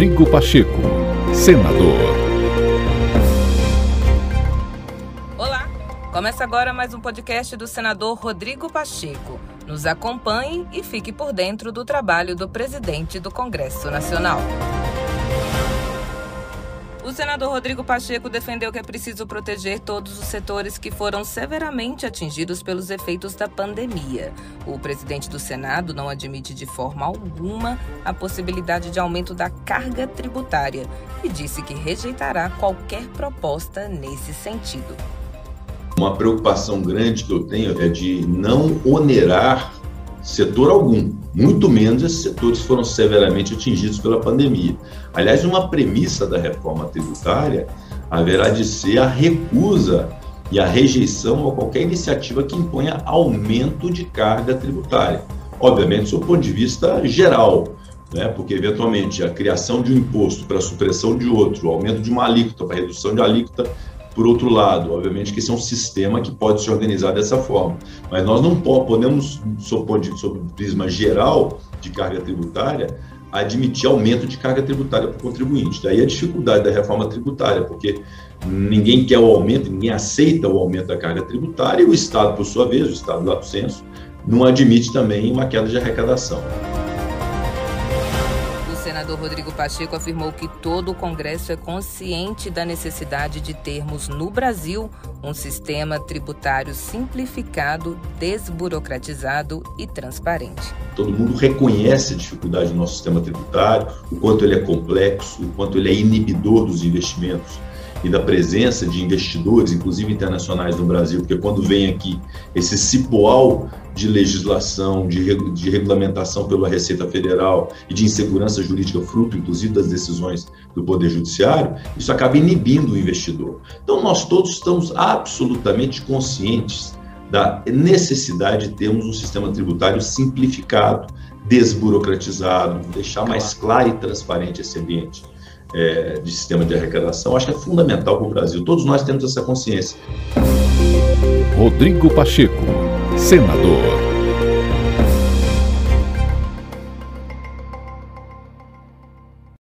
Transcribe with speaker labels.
Speaker 1: Rodrigo Pacheco, senador.
Speaker 2: Olá, começa agora mais um podcast do senador Rodrigo Pacheco. Nos acompanhe e fique por dentro do trabalho do presidente do Congresso Nacional. O senador Rodrigo Pacheco defendeu que é preciso proteger todos os setores que foram severamente atingidos pelos efeitos da pandemia. O presidente do Senado não admite de forma alguma a possibilidade de aumento da carga tributária e disse que rejeitará qualquer proposta nesse sentido.
Speaker 3: Uma preocupação grande que eu tenho é de não onerar setor algum, muito menos esses setores foram severamente atingidos pela pandemia. Aliás, uma premissa da reforma tributária haverá de ser a recusa e a rejeição a qualquer iniciativa que imponha aumento de carga tributária. Obviamente, do ponto de vista geral, né? porque eventualmente a criação de um imposto para a supressão de outro, o aumento de uma alíquota para redução de alíquota por outro lado, obviamente que esse é um sistema que pode se organizar dessa forma, mas nós não podemos, sob o prisma geral de carga tributária, admitir aumento de carga tributária para o contribuinte. Daí a dificuldade da reforma tributária, porque ninguém quer o aumento, ninguém aceita o aumento da carga tributária e o Estado, por sua vez, o Estado do senso, não admite também uma queda de arrecadação
Speaker 2: senador Rodrigo Pacheco afirmou que todo o Congresso é consciente da necessidade de termos no Brasil um sistema tributário simplificado, desburocratizado e transparente.
Speaker 3: Todo mundo reconhece a dificuldade do nosso sistema tributário, o quanto ele é complexo, o quanto ele é inibidor dos investimentos e da presença de investidores, inclusive internacionais no Brasil, porque quando vem aqui esse cipoal de legislação, de, de regulamentação pela Receita Federal e de insegurança jurídica, fruto inclusive das decisões do Poder Judiciário, isso acaba inibindo o investidor. Então, nós todos estamos absolutamente conscientes da necessidade de termos um sistema tributário simplificado, desburocratizado, deixar mais claro e transparente esse ambiente é, de sistema de arrecadação, acho que é fundamental para o Brasil. Todos nós temos essa consciência.
Speaker 1: Rodrigo Pacheco, senador.